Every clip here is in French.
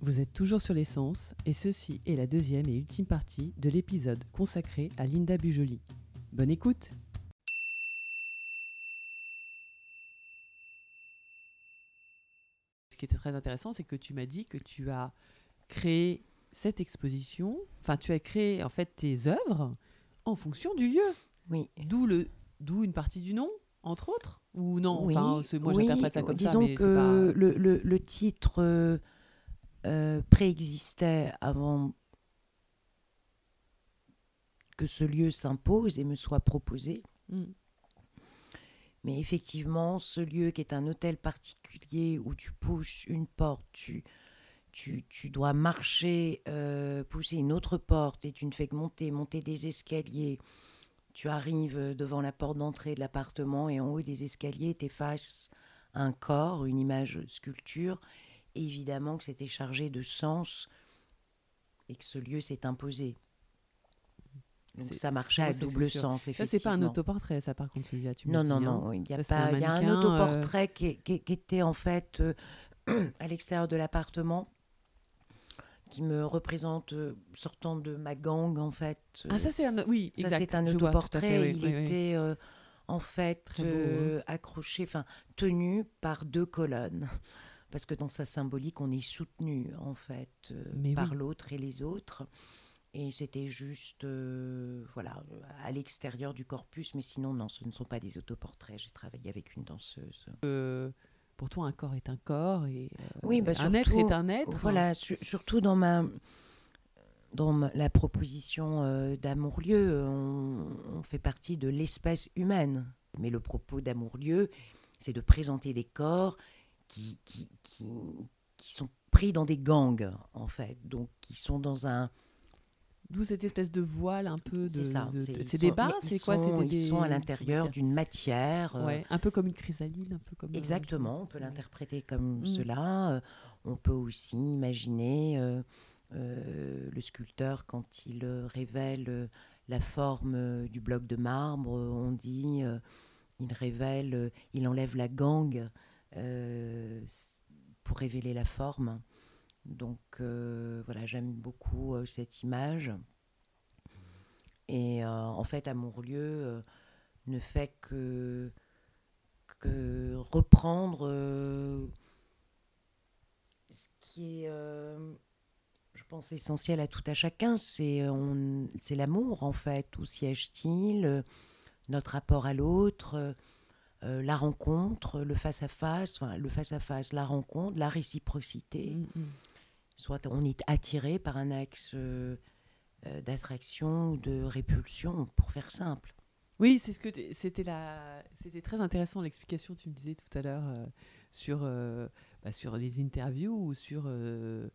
Vous êtes toujours sur l'essence et ceci est la deuxième et ultime partie de l'épisode consacré à Linda Bujoli. Bonne écoute Ce qui était très intéressant, c'est que tu m'as dit que tu as créé cette exposition, enfin tu as créé en fait tes œuvres en fonction du lieu. Oui. D'où le d'où une partie du nom, entre autres Ou non? Oui, Enfin, moi oui, j'interprète ça comme ça, disons que pas- le, le- le titre euh, euh, préexistait avant que ce lieu s'impose et me soit proposé. Mm. Mais effectivement, ce lieu qui est un hôtel particulier où tu pousses une porte, tu, tu, tu dois marcher, euh, pousser une autre porte et tu ne fais que monter, monter des escaliers. Tu arrives devant la porte d'entrée de l'appartement et en haut des escaliers, tu face à un corps, une image sculpture. Évidemment que c'était chargé de sens et que ce lieu s'est imposé. Donc ça marchait à double sens, Ça, effectivement. c'est pas un autoportrait, ça, par contre, celui-là. Tu Non, non, hein. non, il y a Ça, pas. un y a un mannequin, autoportrait qui, est- qui- qui était en fait euh, à l'extérieur de l'appartement, qui me représente euh, sortant de ma gang en fait. Ah, ça, c'est un. Oui, Ça, c'est un vois, autoportrait. fait, oui, il oui, était euh, en fait hein. euh, accroché, enfin tenu par deux colonnes. Parce que dans sa symbolique, on est soutenu en fait euh, Mais par oui. l'autre et les autres. Et c'était juste, euh, voilà, à l'extérieur du corpus. Mais sinon, non, ce ne sont pas des autoportraits. J'ai travaillé avec une danseuse. Euh, pour toi, un corps est un corps et euh, Oui, bah, un être est un être. Voilà, su- surtout dans ma dans ma- la proposition euh, d'Amour-Lieu, on, on fait partie de l'espèce humaine. Mais le propos d'Amour-Lieu, c'est de présenter des corps qui, qui, qui, qui sont pris dans des gangs, en fait. Donc, qui sont dans un... D'où cette espèce de voile un peu de. C'est ça. de- c'est- de- ils C'est des ils C'est quoi sont- C'est Ils des- sont à des- l'intérieur d'une matière. euh, Ouais, un peu comme une chrysalide, un peu comme. euh, Exactement, on peut l'interpréter comme Mm. cela. Euh, On peut aussi imaginer le sculpteur quand il révèle la forme du bloc de marbre, on dit, il révèle, il enlève la gangue pour révéler la forme. Donc euh, voilà, j'aime beaucoup euh, cette image. Et euh, en fait, Amourlieu euh, ne fait que que reprendre euh, ce qui est, euh, je pense, essentiel à tout à chacun, c'est euh, l'amour en fait. Où siège-t-il? Euh, Notre rapport à l'autre, euh, la rencontre, le face-à-face, enfin, le face-à-face, la rencontre, la réciprocité. Mm, mm. Soit on est attiré par un axe euh, euh, d'attraction ou de répulsion, pour faire simple. Oui, c'est ce que c'était la c'était très intéressant l'explication que tu me disais tout à l'heure euh, sur bah, sur les interviews ou sur le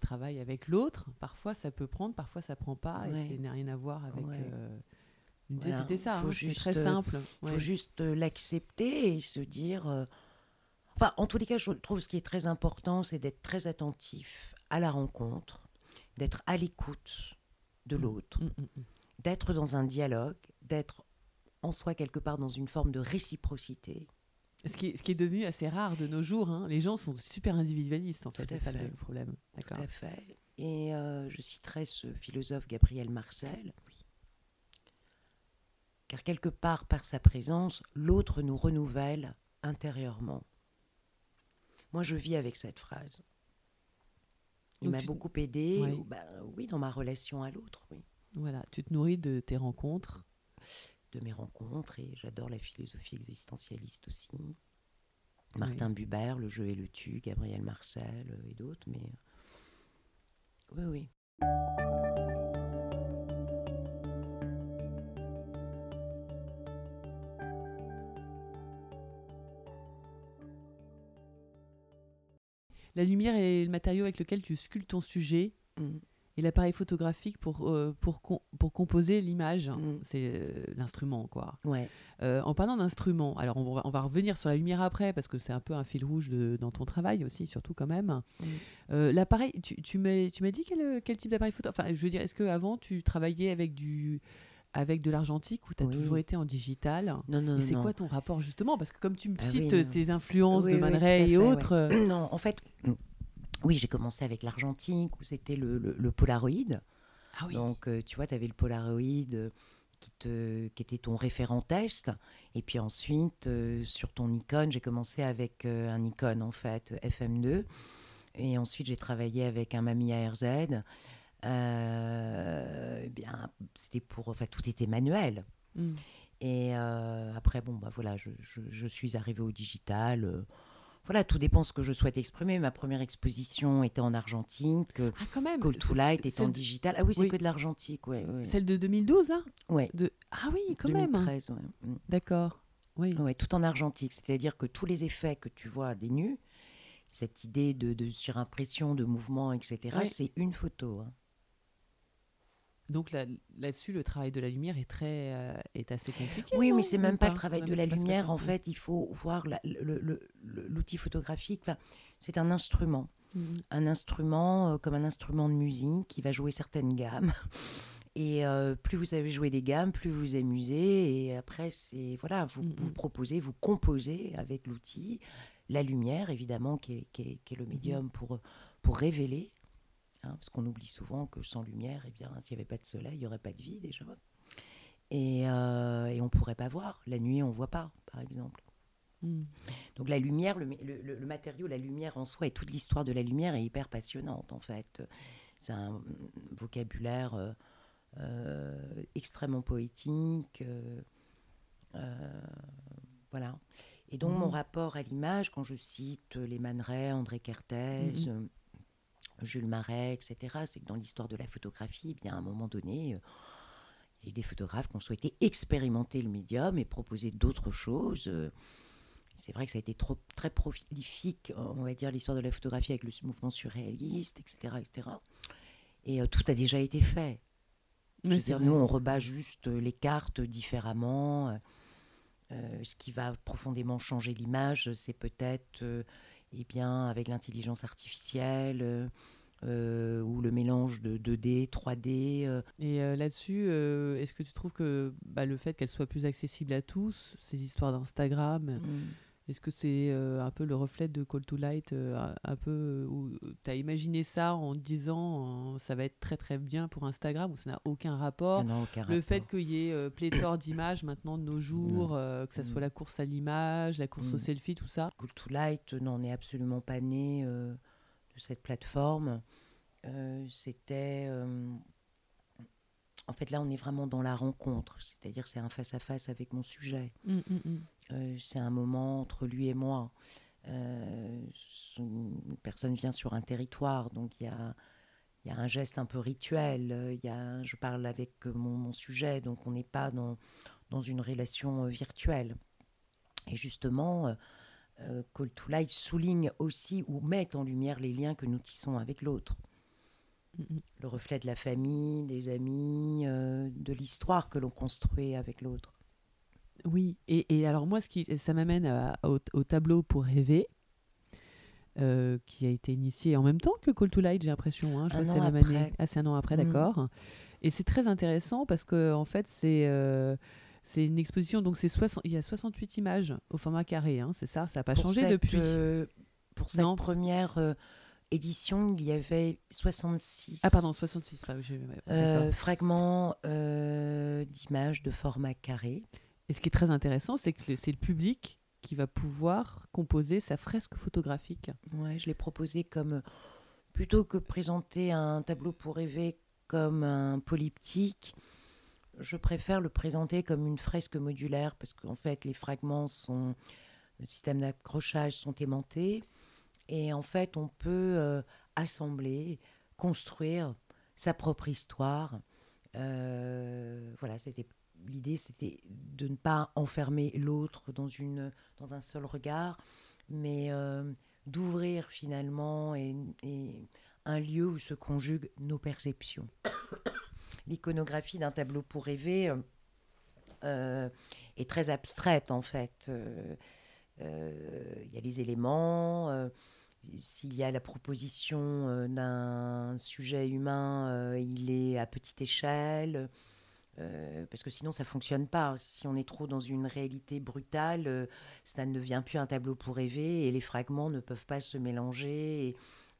travail avec l'autre. Parfois ça peut prendre, parfois ça prend pas Ouais. et ça n'a rien à voir avec. Ouais. Voilà, c'était ça, faut hein, c'est juste, très euh, simple. Il ouais. faut juste euh, l'accepter et se dire. euh, Enfin, en tous les cas, je trouve ce qui est très important, c'est d'être très attentif à la rencontre, d'être à l'écoute de l'autre, Mm, mm, mm. d'être dans un dialogue, d'être en soi quelque part dans une forme de réciprocité. Ce qui, est, ce qui est devenu assez rare de nos jours. hein. Les gens sont super individualistes, en Tout fait. C'est ça le problème. Tout à fait. Et euh, je citerai ce philosophe Gabriel Marcel. Car quelque part, par sa présence, l'autre nous renouvelle intérieurement. Moi, je vis avec cette phrase. Il m'a tu- beaucoup aidé, Ouais. ou- bah, oui, dans ma relation à l'autre, oui. Voilà, tu te nourris de tes rencontres. De mes rencontres, et j'adore la philosophie existentialiste aussi. Martin Buber, Le jeu et le tu, Gabriel Marcel euh, et d'autres, mais. Oui, oui. La lumière est le matériau avec lequel tu sculptes ton sujet Mm. et l'appareil photographique pour, euh, pour, com- pour composer l'image. Mm. C'est euh, l'instrument, quoi. Ouais. Euh, en parlant d'instrument, alors on va, on va revenir sur la lumière après, parce que c'est un peu un fil rouge de- dans ton travail aussi, surtout quand même. Mm. L'appareil, tu, tu m'as tu m'as dit quel, quel type d'appareil photo Enfin, je veux dire, est-ce qu'avant tu travaillais avec, du, avec de l'argentique ou tu as Oui. toujours été en digital Non, non, Et c'est quoi ton rapport justement? Parce que comme tu me Ah cites tes influences Oui, de Man Ray et autres, euh, Non, en fait, Oui, j'ai commencé avec l'argentique, où c'était le, le, Polaroid. Ah oui. Donc, euh, tu vois, tu avais le Polaroid euh, qui, te, qui était ton référent test. Et puis ensuite, euh, sur ton Nikon, j'ai commencé avec un Nikon, en fait, FM2. Et ensuite, j'ai travaillé avec un Mami ARZ. Eh bien, c'était pour... Enfin, tout était manuel. Hmm. Et après, bon, bah voilà, je, je, je suis arrivée au digital voilà, tout dépend ce que je souhaite exprimer. Ma première exposition était en argentique. Ah, quand même. Call to Light est en digital. Ah oui, c'est que de l'argentique, ouais, Celle de 2012, hein? Ouais. De... Ah oui, quand 2013, même. Mm. D'accord. Oui. Ouais, tout en argentique. C'est-à-dire que tous les effets que tu vois des nus, cette idée de, de surimpression, de mouvement, etc., c'est une photo. Hein. Donc là, là-dessus, le travail de la lumière est très euh, est assez compliqué. Oui, mais c'est même pas, le travail de la lumière. En fait, il faut voir l'outil photographique. Enfin, c'est un instrument, mmh. un instrument euh, comme un instrument de musique qui va jouer certaines gammes. Et euh, plus vous savez jouer des gammes, plus vous amusez. Et après, c'est voilà, vous, mmh, vous proposez, vous composez avec l'outil, la lumière évidemment, qui est, qui est le médium pour pour révéler Hein, parce qu'on oublie souvent que sans lumière, eh bien, s'il n'y avait pas de soleil, il n'y aurait pas de vie déjà. Et, euh, et on ne pourrait pas voir. La nuit, on ne voit pas, par exemple. Hmm. Donc la lumière, le, le, matériau, la lumière en soi et toute l'histoire de la lumière est hyper passionnante en fait. C'est un vocabulaire euh, euh, extrêmement poétique. voilà. Et donc mon hmm. rapport à l'image, quand je cite les Man André Kertész, hmm. Jules Marais, etc., c'est que dans l'histoire de la photographie, eh bien, à un moment donné, euh, il y a eu des photographes qui ont souhaité expérimenter le médium et proposer d'autres choses. Euh, c'est vrai que ça a été trop, très prolifique, on va dire, l'histoire de la photographie avec le mouvement surréaliste, etc. etc. Et euh, tout a déjà été fait. dire, nous, on rebat juste les cartes différemment. ce qui va profondément changer l'image, c'est peut-être eh bien, avec l'intelligence artificielle euh, euh, ou le mélange de 2D, 3D. Euh. Et là-dessus, est-ce que tu trouves que bah, le fait qu'elle soit plus accessible à tous, ces histoires d'Instagram, mmh. Est-ce que c'est euh, un peu le reflet de Call to Light, euh, un peu où tu as imaginé ça en disant ça va être très très bien pour Instagram ou ça n'a aucun rapport? Le fait qu'il y ait euh, pléthore d'images maintenant de nos jours, que ce soit mm. la course à l'image, la course au mm. selfie, tout ça? Call to Light n'en est absolument pas né de cette plateforme. C'était en fait, là, on est vraiment dans la rencontre, c'est-à-dire c'est un face-à-face avec mon sujet. Mm, mm, mm. Euh, c'est un moment entre lui et moi. Euh, une personne vient sur un territoire, donc il y a, y a, un geste un peu rituel. Y a, je parle avec mon, sujet, donc on n'est pas dans, dans une relation euh, virtuelle. Et justement, Call to Light souligne aussi ou met en lumière les liens que nous tissons avec l'autre le reflet de la famille, des amis, euh, de l'histoire que l'on construit avec l'autre. Oui, et, alors moi, ce qui, ça m'amène au, tableau pour rêver, euh, qui a été initié en même temps que Call to Light, j'ai l'impression. Hein, je un c'est la même année. Ah, c'est un an après, mm. d'accord. Et c'est très intéressant parce que en fait, c'est euh, c'est une exposition, donc c'est il y a 68 images au format carré, hein, c'est ça Ça n'a pas changé depuis Pour cette première édition, il y avait 66 ah, pardon, 66, euh, fragments euh, d'images de format carré. Et ce qui est très intéressant, c'est que c'est le public qui va pouvoir composer sa fresque photographique. Ouais, je l'ai proposé comme plutôt que présenter un tableau pour rêver comme un polyptyque, je préfère le présenter comme une fresque modulaire parce qu'en fait les fragments sont le système d'accrochage sont aimantés et en fait, on peut euh, assembler, construire sa propre histoire. Euh, voilà, c'était l'idée, c'était de ne pas enfermer l'autre dans une dans un seul regard, mais euh, d'ouvrir finalement et, un lieu où se conjuguent nos perceptions. L'iconographie d'un tableau pour rêver est très abstraite en fait. Il y a les éléments s'il y a la proposition euh, d'un sujet humain, euh, il est à petite échelle, euh, parce que sinon ça fonctionne pas. Si on est trop dans une réalité brutale, ça ne devient plus un tableau pour rêver et les fragments ne peuvent pas se mélanger.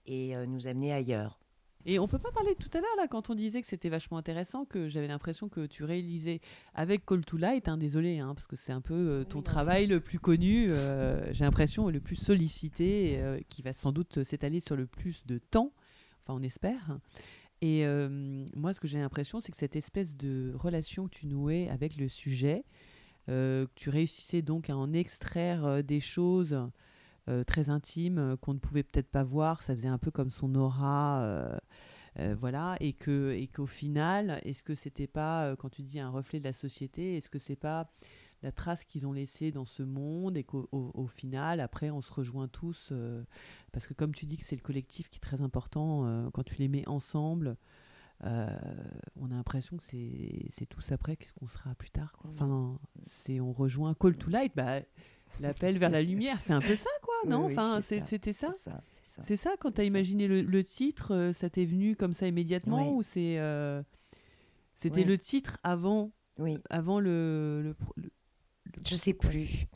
et nous amener ailleurs. Et on peut pas parler tout à l'heure là quand on disait que c'était vachement intéressant, que j'avais l'impression que tu réalisais avec Call to Light, hein, désolé, hein, parce que c'est un peu euh, ton Oui, travail le plus connu, euh, j'ai l'impression le plus sollicité, euh, qui va sans doute s'étaler sur le plus de temps, enfin on espère. Et moi, ce que j'ai l'impression, c'est que cette espèce de relation que tu nouais avec le sujet, que tu réussissais donc à en extraire des choses très intimes euh, qu'on ne pouvait peut-être pas voir, ça faisait un peu comme son aura, euh, euh, voilà, et que et qu'au final, est-ce que c'était pas, euh, quand tu dis un reflet de la société, est-ce que c'est pas la trace qu'ils ont laissée dans ce monde et qu'au au- au final, après, on se rejoint tous, euh, parce que comme tu dis que c'est le collectif qui est très important, euh, quand tu les mets ensemble, euh, on a l'impression que c'est c'est tous après, qu'est-ce qu'on sera plus tard. Quoi. Enfin, c'est on rejoint Call to Light, bah, l'appel vers la lumière, c'est un peu ça, quoi, non? Oui, oui, Enfin, ça. c'était ça? C'est ça, c'est ça. C'est ça, quand tu as ça. imaginé le, le titre, euh, ça t'est venu comme ça immédiatement ou c'est euh, c'était le titre avant Oui, avant le, le, le- je sais plus.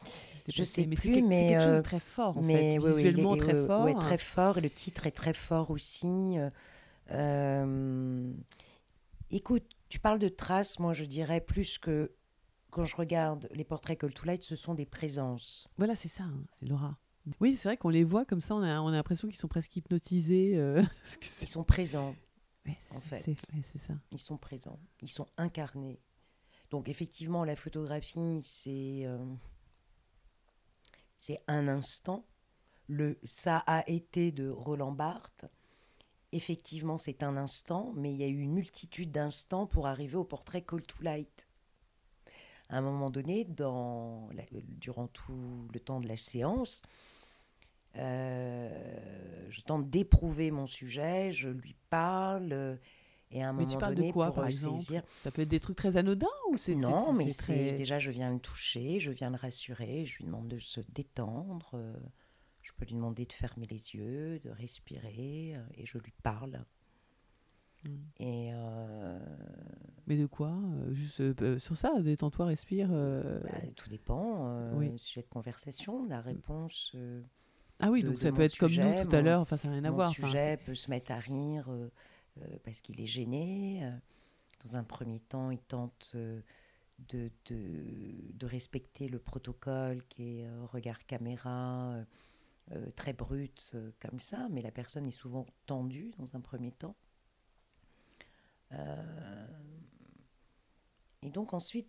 Je sais mais plus, quelque- c'est mais, quelque chose de euh, très fort en mais fait, visuellement les- très ouais, fort. ouais, très fort. Et le titre est très fort aussi. euh, euh, écoute, tu parles de traces. Moi, je dirais plus que quand je regarde les portraits Call to Light, ce sont des présences. Voilà, c'est ça, hein, c'est Laura. Oui, c'est vrai qu'on les voit comme ça, on a, on a l'impression qu'ils sont presque hypnotisés. euh, Ils sont présents. Ouais, en fait. c'est ouais, ça. Ils sont présents. Ils sont incarnés. Donc effectivement, la photographie, c'est euh, c'est un instant. Le ça a été de Roland Barthes. Effectivement, c'est un instant, mais il y a eu une multitude d'instants pour arriver au portrait Call to Light. À un moment donné, dans la- durant tout le temps de la séance, euh, je tente d'éprouver mon sujet, je lui parle, et à un Mais moment tu parles donné, de quoi, par exemple? Saisir, Ça peut être des trucs très anodins ou c'est non, mais c'est c'est très- déjà, je viens le toucher, je viens le rassurer, je lui demande de se détendre, euh, je peux lui demander de fermer les yeux, de respirer, euh, et je lui parle. Mm. Et euh, Mais de quoi Euh, Juste euh, sur ça, détends-toi, respire. euh. bah, tout dépend, Oui. sujet de conversation, la réponse. euh, Ah oui, de- donc ça peut être comme nous tout à l'heure. Enfin, ça n'a rien à mon voir. enfin, sujet peut se mettre à rire parce qu'il est gêné. Dans un premier temps, il tente de, de, de respecter le protocole qui est regard caméra, très brut comme ça, mais la personne est souvent tendue dans un premier temps. Euh, et donc ensuite,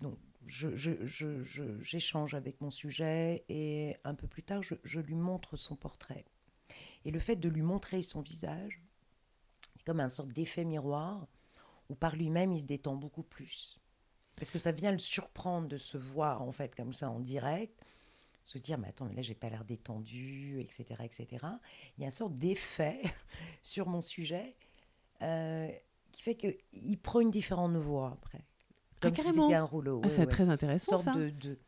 donc, j'échange avec mon sujet et un peu plus tard, je, lui montre son portrait. Et le fait de lui montrer son visage, c'est comme un sorte d'effet miroir où par lui-même il se détend beaucoup plus. Parce que ça vient le surprendre de se voir en fait comme ça en direct, se dire mais attends mais là j'ai pas l'air détendu, etc., etc. Il y a une sorte d'effet sur mon sujet euh, qui fait que il prend une différente voix après, comme si carrément. c'était un rouleau. Ah, Ouais, c'est ouais. très intéressant sorte ça. de, de,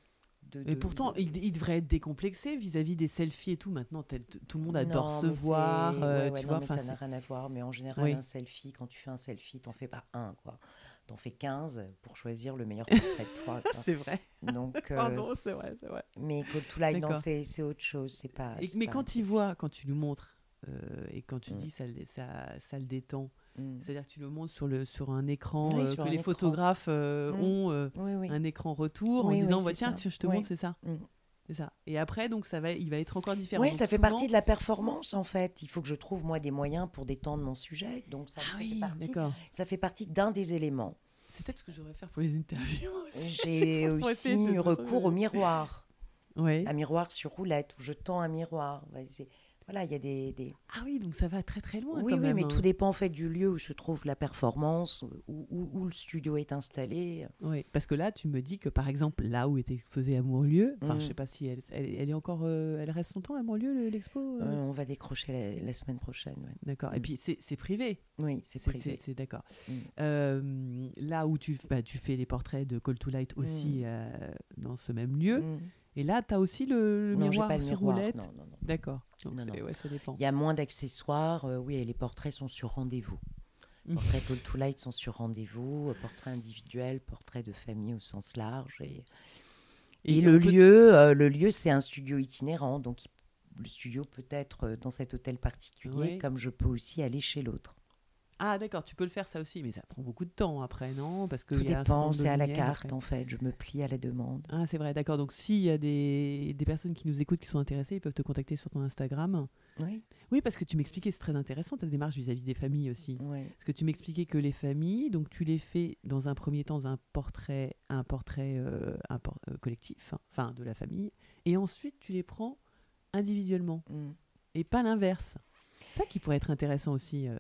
de- Et de- pourtant, de- il, il devrait être décomplexé vis-à-vis des selfies et tout. Maintenant, tout le monde adore Non, se mais voir. euh, ouais, ouais, tu non, vois, mais ça n'a rien à voir. Mais en général, Oui. un selfie, quand tu fais un selfie, t'en fais pas un, quoi. T'en fais 15 pour choisir le meilleur portrait de toi. c'est vrai. Donc, euh, Pardon, c'est vrai, mais Call to Light, non, D'accord. c'est autre chose. C'est pas. Et- c'est mais pas quand il voit, quand tu lui montres euh, et quand tu Mm. dis ça, le- ça, ça le détend, Mm. c'est-à-dire que tu le montres sur, le, sur un écran Oui, euh, sur que un les écran. photographes euh, ont Oui, oui. un écran retour en disant bah, tiens, je te montre, c'est ça. Mm. Ça. Et après, donc, ça va, il va être encore différent. Oui, Donc, ça fait souvent- partie de la performance, en fait. Il faut que je trouve, moi, des moyens pour détendre mon sujet. Donc, ça, Ah fait partie- ça fait partie d'un des éléments. C'est peut-être ce que je devrais faire pour les interviews aussi. J'ai aussi recours au miroir. Un miroir sur roulette où je tends un miroir. Voilà, il y a des- des, Ah oui, donc ça va très très loin Oui, quand oui, même. mais hein. tout dépend en fait du lieu où se trouve la performance, où, où- où le studio est installé. Oui, parce que là, tu me dis que par exemple, là où était exposé Amourlieu, enfin, Mm. je sais pas si elle, elle, elle est encore, euh, elle reste longtemps Amourlieu le- l'expo. euh? Euh, on va décrocher la, la semaine prochaine. ouais. D'accord. Et mm. puis c'est privé. Oui, c'est privé. c'est- d'accord. Mm. Euh, là où tu, bah, tu fais les portraits de Call to Light aussi euh, dans ce même lieu. Et là, tu as aussi le, le Non, j'ai miroir pas le sur miroir. roulette. Non, non, non. D'accord. Ouais, ça dépend. Il y a moins d'accessoires. euh, oui, et les portraits sont sur rendez-vous. Portraits Call to Light sont sur rendez-vous. euh, Portraits individuels, portraits de famille au sens large. Et, et, Et le lieu, euh, le lieu, c'est un studio itinérant. Donc, le studio peut être dans cet hôtel particulier, Oui. comme je peux aussi aller chez l'autre. Ah d'accord, tu peux le faire ça aussi, mais ça prend beaucoup de temps après, non? Parce que Tout y a dépend, c'est à la carte après. en fait. Je me plie à la demande. Ah c'est vrai, d'accord. Donc s'il y a des, des personnes qui nous écoutent qui sont intéressées, ils peuvent te contacter sur ton Instagram. Oui, Oui, parce que tu m'expliquais, c'est très intéressant ta démarche vis-à-vis des familles aussi. oui. Parce que tu m'expliquais que les familles, donc tu les fais dans un premier temps un portrait, un portrait euh, un por- euh, collectif, hein, enfin de la famille, et ensuite tu les prends individuellement Mm. et pas l'inverse. Ça qui pourrait être intéressant aussi. euh,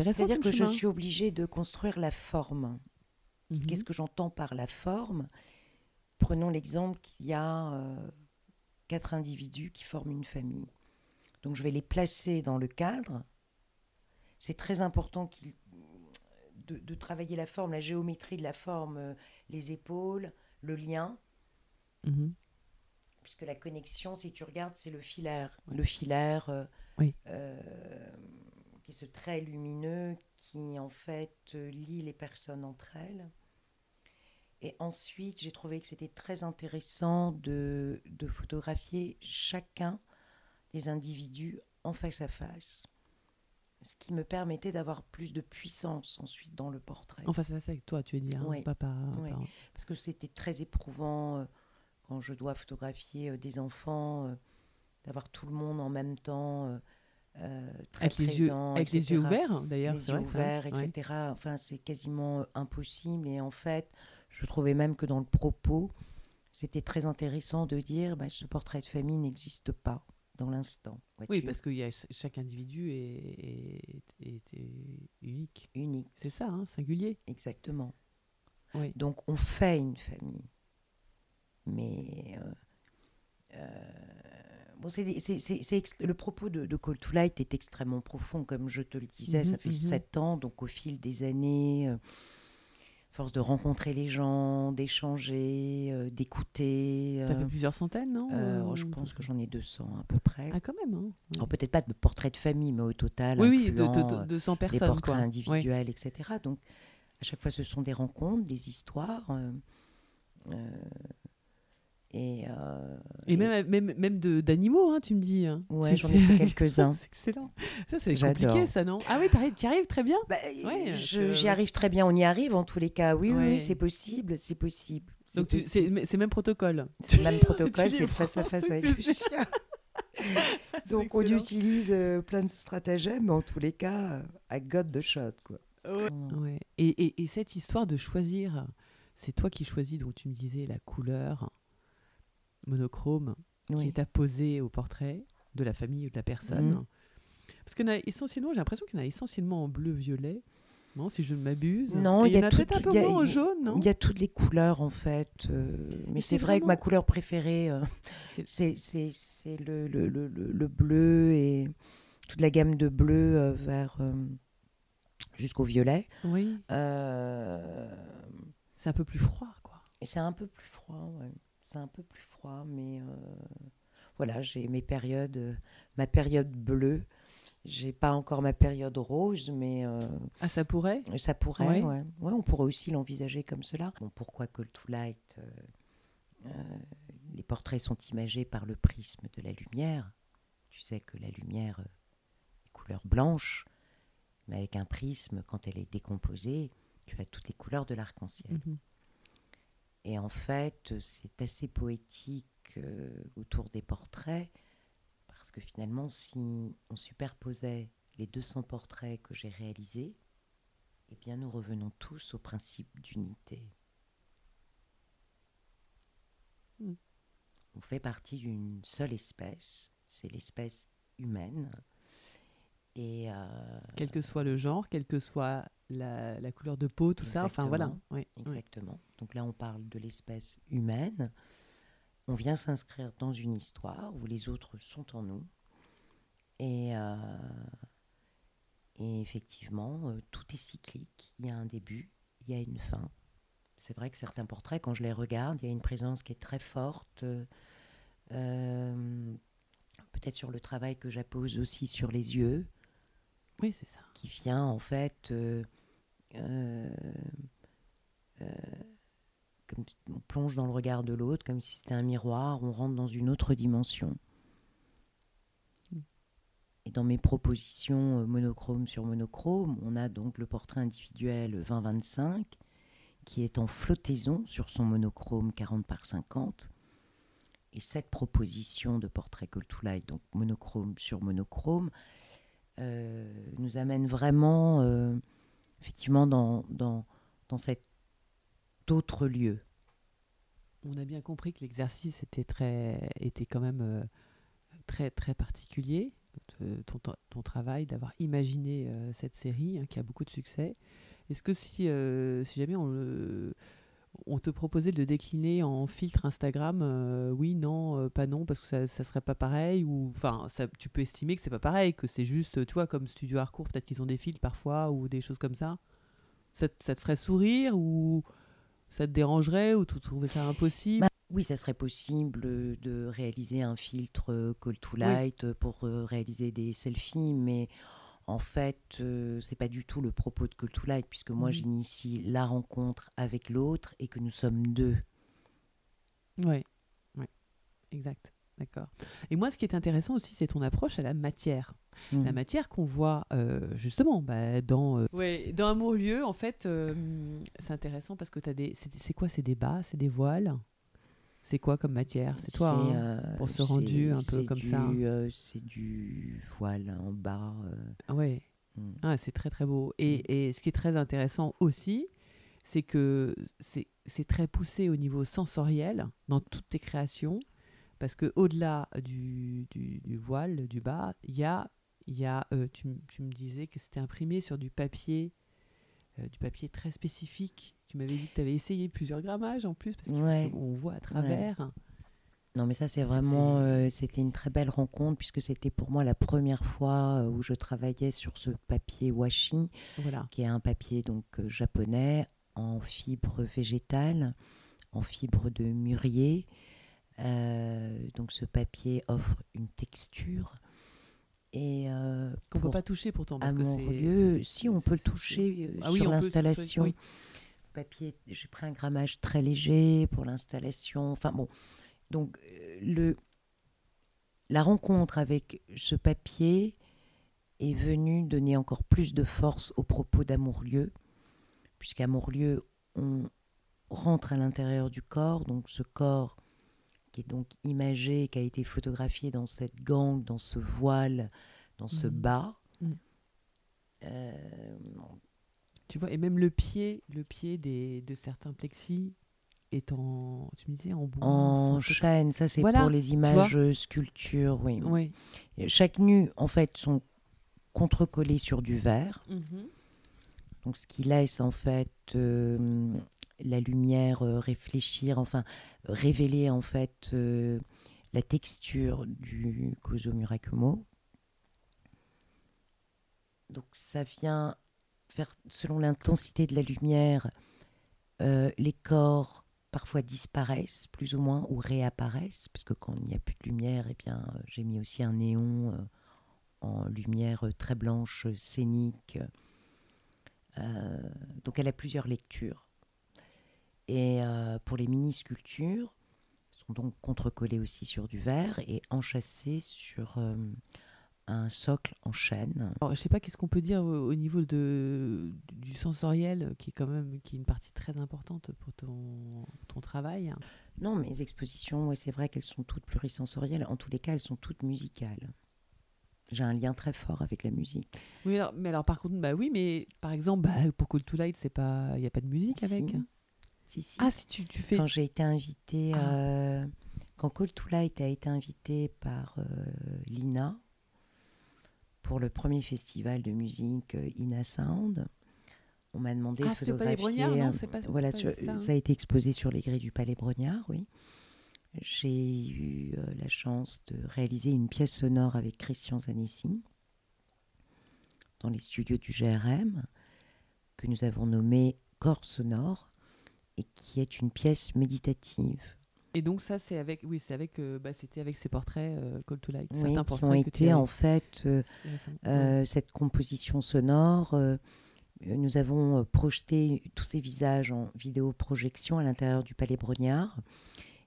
C'est-à-dire comme que je suis obligée de construire la forme. Mhm. Qu'est-ce que j'entends par la forme Prenons l'exemple qu'il y a euh, quatre individus qui forment une famille. Donc je vais les placer dans le cadre. C'est très important de, de travailler la forme, la géométrie de la forme, euh, les épaules, le lien, Mhm. puisque la connexion, si tu regardes, c'est le filaire. Le filaire, euh, Oui. Qui est ce trait lumineux qui, en fait, euh, lie les personnes entre elles. Et ensuite, j'ai trouvé que c'était très intéressant de, de photographier chacun des individus en face à face. Ce qui me permettait d'avoir plus de puissance ensuite dans le portrait. Enfin, c'est ça avec toi, tu veux dire, hein, Oui. pas par- Oui. par- Parce que c'était très éprouvant euh, quand je dois photographier euh, des enfants, euh, d'avoir tout le monde en même temps, euh, très avec les yeux, les ouverts d'ailleurs. les yeux vrai, ça, ouverts, ouais. etc. Enfin, c'est quasiment euh, impossible. Et en fait, je trouvais même que dans le propos, c'était très intéressant de dire bah, ce portrait de famille n'existe pas dans l'instant. Oui, parce que y a, ch- chaque individu est, est- est- est unique. Unique, C'est ça, hein, singulier. exactement. Oui. Donc, on fait une famille. Mais. euh, euh, bon, c'est des- le propos de, de Call to Light est extrêmement profond, comme je te le disais. ça Mhm, fait mhm. sept ans, donc au fil des années, euh, force de rencontrer les gens, d'échanger, euh, d'écouter. T'as euh, fait plusieurs centaines, non euh, je pense que j'en ai 200 à peu près. Ah, quand même. Hein. Alors, peut-être pas de portrait de famille, mais au total, oui, oui, de, incluant, de, euh, de 200 des personnes. portraits quoi. individuels, etc. Donc, à chaque fois, ce sont des rencontres, des histoires. euh, et, euh, Et, même, même, même de- d'animaux, hein, tu me dis. hein. Ouais, j'en ai fait quelques-uns. c'est excellent. Ça, c'est compliqué, ça, non? Ah oui, tu y arrives très bien? bah, Ouais, que- j'y arrive très bien, on y arrive en tous les cas. Oui, oui, Ouais. oui, c'est possible, c'est possible. c'est Donc, c'est même protocole. C'est même protocole, c'est face à face avec le chien. Donc on utilise euh, plein de stratagèmes, mais en tous les cas, euh, I got the shot. Quoi. Ouais. Et, et- et cette histoire de choisir, c'est toi qui choisis, donc tu me disais la couleur monochrome qui est apposée au portrait de la famille ou de la personne. Mhm. Parce en a essentiellement, j'ai l'impression qu'il y en a essentiellement en bleu-violet. Non, si je ne m'abuse. Non, il y a a peut-être un peu il y a- moins en il- jaune, non Il y a toutes les couleurs en fait, euh, mais c'est c'est vrai que ma couleur préférée, euh, C'est- le, le, le, le- le bleu et toute la gamme de bleu euh, vers jusqu'au violet. Oui, c'est un peu plus froid, quoi. et c'est un peu plus froid, ouais. C'est un peu plus froid, mais euh, voilà, j'ai mes périodes, euh, ma période bleue. J'ai pas encore ma période rose, mais euh, Ah, ça pourrait? Ça pourrait, Ouais. ouais. Ouais, on pourrait aussi l'envisager comme cela. Bon, pourquoi Call to Light euh, euh, Les portraits sont imagés par le prisme de la lumière? Tu sais que la lumière est couleur blanche, mais avec un prisme, quand elle est décomposée, tu as toutes les couleurs de l'arc-en-ciel. Mhm. Et en fait, c'est assez poétique euh, autour des portraits, parce que finalement, si on superposait les 200 portraits que j'ai réalisés, eh bien, nous revenons tous au principe d'unité. Mm. On fait partie d'une seule espèce, c'est l'espèce humaine. Et euh, Quel que soit le genre, quelle que soit la, la couleur de peau, tout ça. Enfin, voilà. Exactement. Oui. Donc là, on parle de l'espèce humaine. On vient s'inscrire dans une histoire où les autres sont en nous. Et, euh, et effectivement, euh, tout est cyclique. Il y a un début, il y a une fin. C'est vrai que certains portraits, quand je les regarde, il y a une présence qui est très forte. Peut-être sur le travail que j'appose aussi sur les yeux Oui, c'est ça. qui vient en fait euh, euh, euh, comme on plonge dans le regard de l'autre comme si c'était un miroir, on rentre dans une autre dimension. Et dans mes propositions monochrome sur monochrome, on a donc le portrait individuel 20-25 qui est en flottaison sur son monochrome 40 par 50. Et cette proposition de portrait Call to Light, donc monochrome sur monochrome, nous amène vraiment effectivement dans, dans, dans cet autre lieu. On a bien compris que l'exercice était, très, était quand même euh, très, très particulier, ton, ton, travail, d'avoir imaginé euh, cette série hein, qui a beaucoup de succès. Est-ce que si, euh, si jamais on, on, te proposait de le décliner en filtre Instagram, oui, non, pas non, parce que ça, ça serait pas pareil, ou enfin, tu peux estimer que c'est pas pareil, que c'est juste, tu vois, comme Studio Harcourt, peut-être qu'ils ont des filtres parfois, ou des choses comme ça. Ça, ça te ferait sourire ou ça te dérangerait ou tu trouvais ça impossible? Bah, Oui, ça serait possible de réaliser un filtre euh, Call to Light euh, pour euh, réaliser des selfies, mais en fait, ce c'est pas du tout le propos de Call to Light, puisque moi, mmh. j'initie la rencontre avec l'autre et que nous sommes deux. Oui, ouais, exact. D'accord. Et moi, ce qui est intéressant aussi, c'est ton approche à la matière. Mmh. La matière qu'on voit euh, justement bah, dans, euh, ouais, dans Amour-Lieu, en fait, euh, c'est intéressant parce que tu as des. C'est quoi C'est des bas C'est des voiles? C'est quoi comme matière? C'est toi, hein, pour ce rendu un peu comme ça C'est du voile en bas. Ah ouais. Mmh. Ah, c'est très très beau. Et, mmh. et, ce qui est très intéressant aussi, c'est que c'est très poussé au niveau sensoriel dans toutes tes créations. Parce que au-delà du, du, voile, du bas, il y a, y a euh, tu, tu, me disais que c'était imprimé sur du papier, euh, du papier très spécifique. Tu m'avais dit que tu avais essayé plusieurs grammages en plus, parce qu'on voit à travers. Non, mais ça, c'est vraiment, euh, c'était une très belle rencontre, puisque c'était pour moi la première fois où je travaillais sur ce papier washi, voilà. qui est un papier donc japonais en fibre végétale, en fibre de mûrier. Euh, donc ce papier offre une texture et euh, qu'on peut pas toucher pourtant parce que c'est si on peut le toucher euh, ah sur l'installation. Papier, j'ai pris un grammage très léger pour l'installation. Enfin bon, donc le la rencontre avec ce papier est venue donner encore plus de force au propos d'Amourlieu, puisqu'Amourlieu, on rentre à l'intérieur du corps, donc ce corps qui est donc imagé, qui a été photographié dans cette gangue, dans ce voile, dans ce mmh. bas. Mmh. Euh, tu vois, et même le pied, le pied des, de certains plexis est en, tu me disais, en bois. En chaîne, ça c'est pour les images sculptures, oui. oui. Chaque nu, en fait, sont contre-collés sur du verre. Mmh donc ce qui laisse en fait euh, la lumière euh, réfléchir, enfin révéler en fait euh, la texture du Kozo Murakumo. Donc ça vient selon l'intensité de la lumière, euh, les corps parfois disparaissent plus ou moins ou réapparaissent, parce que quand il n'y a plus de lumière, eh bien j'ai mis aussi un néon en lumière très blanche, scénique. donc elle a plusieurs lectures. Et euh, pour les mini-sculptures, sont donc contrecollées aussi sur du verre et enchâssées sur euh, un socle en chêne. Alors, je sais pas qu'est-ce qu'on peut dire au, niveau de, du sensoriel, qui est quand même qui est une partie très importante pour ton, ton travail? Non, mes expositions, c'est vrai qu'elles sont toutes plurisensorielles. En tous les cas, elles sont toutes musicales. J'ai un lien très fort avec la musique. Oui, alors, mais alors par contre, bah oui, mais par exemple, bah, pour Cool to Light, c'est pas, il y a pas de musique avec. Ah, si tu, tu fais. Quand j'ai été invitée, ah. euh, quand Call to Light a été invité par euh, Lina pour le premier festival de musique euh, Ina Sound, on m'a demandé ah, de photographier. Pas non, pas, voilà, ça, hein. ça, a été exposé sur les grilles du Palais Brognard, oui. J'ai eu la chance de réaliser une pièce sonore avec Christian Zanessi dans les studios du GRM que nous avons nommé Corps sonore et qui est une pièce méditative. Et donc ça, c'est avec, oui, c'est avec, euh, bah, c'était avec ces portraits euh, Call to Light, oui, qui ont été en fait euh, cette composition sonore. nous avons projeté tous ces visages en vidéo projection à l'intérieur du Palais Brognard,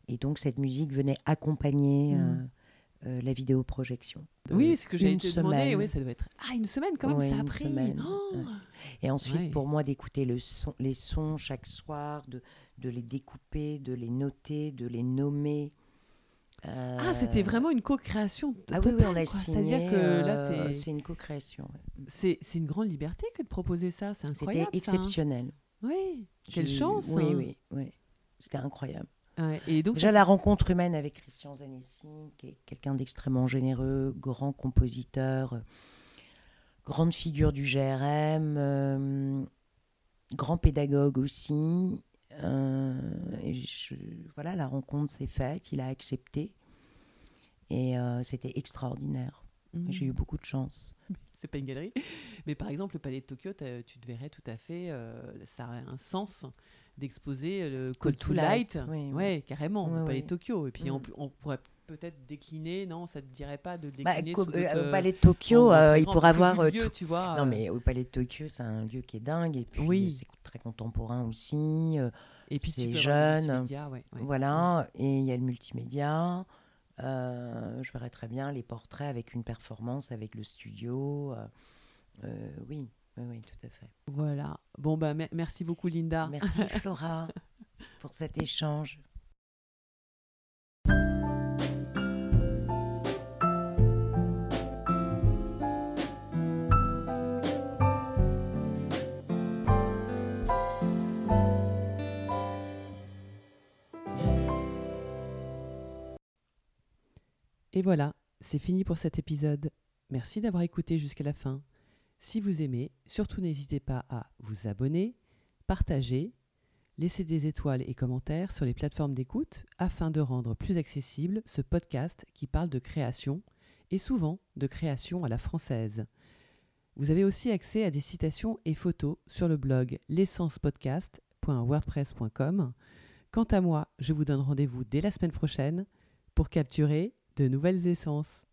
et donc cette musique venait accompagner euh, la vidéoprojection. Oui, Euh, ce que j'ai une été demandé, semaine. oui, ça doit être. Ah, une semaine quand même, Ouais, ça a une pris. semaine, Oh. Et ensuite, Ouais. pour moi, d'écouter le son, les sons chaque soir, de, de les découper, de les noter, de les nommer. Ah, c'était Euh, vraiment une co-création Ah oui, totale, oui, on a quoi. signé. C'est-à-dire que là, euh, c'est- une co-création. ouais. c'est une grande liberté que de proposer ça, c'est C'était incroyable. ça, hein. exceptionnel. Oui, quelle chance. Oui, hein. oui, oui. C'était incroyable. Ouais, Et donc, Déjà, la rencontre humaine avec Christian Zanessi, qui est quelqu'un d'extrêmement généreux, grand compositeur, euh, grande figure du GRM, euh, grand pédagogue aussi. euh, et je- voilà, la rencontre s'est faite, il a accepté. Et euh, c'était extraordinaire. Mhm. J'ai eu beaucoup de chance. c'est pas une galerie. Mais par exemple, le Palais de Tokyo, tu te verrais tout à fait, ça aurait un sens d'exposer le Call to Light. oui, oui. Ouais, carrément, le Palais Tokyo. Et puis on, Mm. on pourrait peut-être décliner, non Ça te dirait pas de Bah, décliner euh, au Palais de Tokyo, euh, il pourrait avoir. euh, lieu, tout- tu vois. Non, euh, mais au Palais de Tokyo, c'est un lieu qui est dingue. Et puis, Oui. c'est très contemporain aussi. euh, et puis c'est jeune, multimédia, ouais, ouais. Voilà, et il y a le multimédia. Euh, je verrais très bien les portraits avec une performance, avec le studio. euh, euh, oui, oui, oui, tout à fait. Voilà. Bon, bah, me- merci beaucoup, Linda. Merci Flora pour cet échange. Et voilà, c'est fini pour cet épisode. Merci d'avoir écouté jusqu'à la fin. Si vous aimez, surtout n'hésitez pas à vous abonner, partager, laisser des étoiles et commentaires sur les plateformes d'écoute afin de rendre plus accessible ce podcast qui parle de création et souvent de création à la française. Vous avez aussi accès à des citations et photos sur le blog l'essencepodcast.wordpress.com. Quant à moi, je vous donne rendez-vous dès la semaine prochaine pour capturer de nouvelles essences.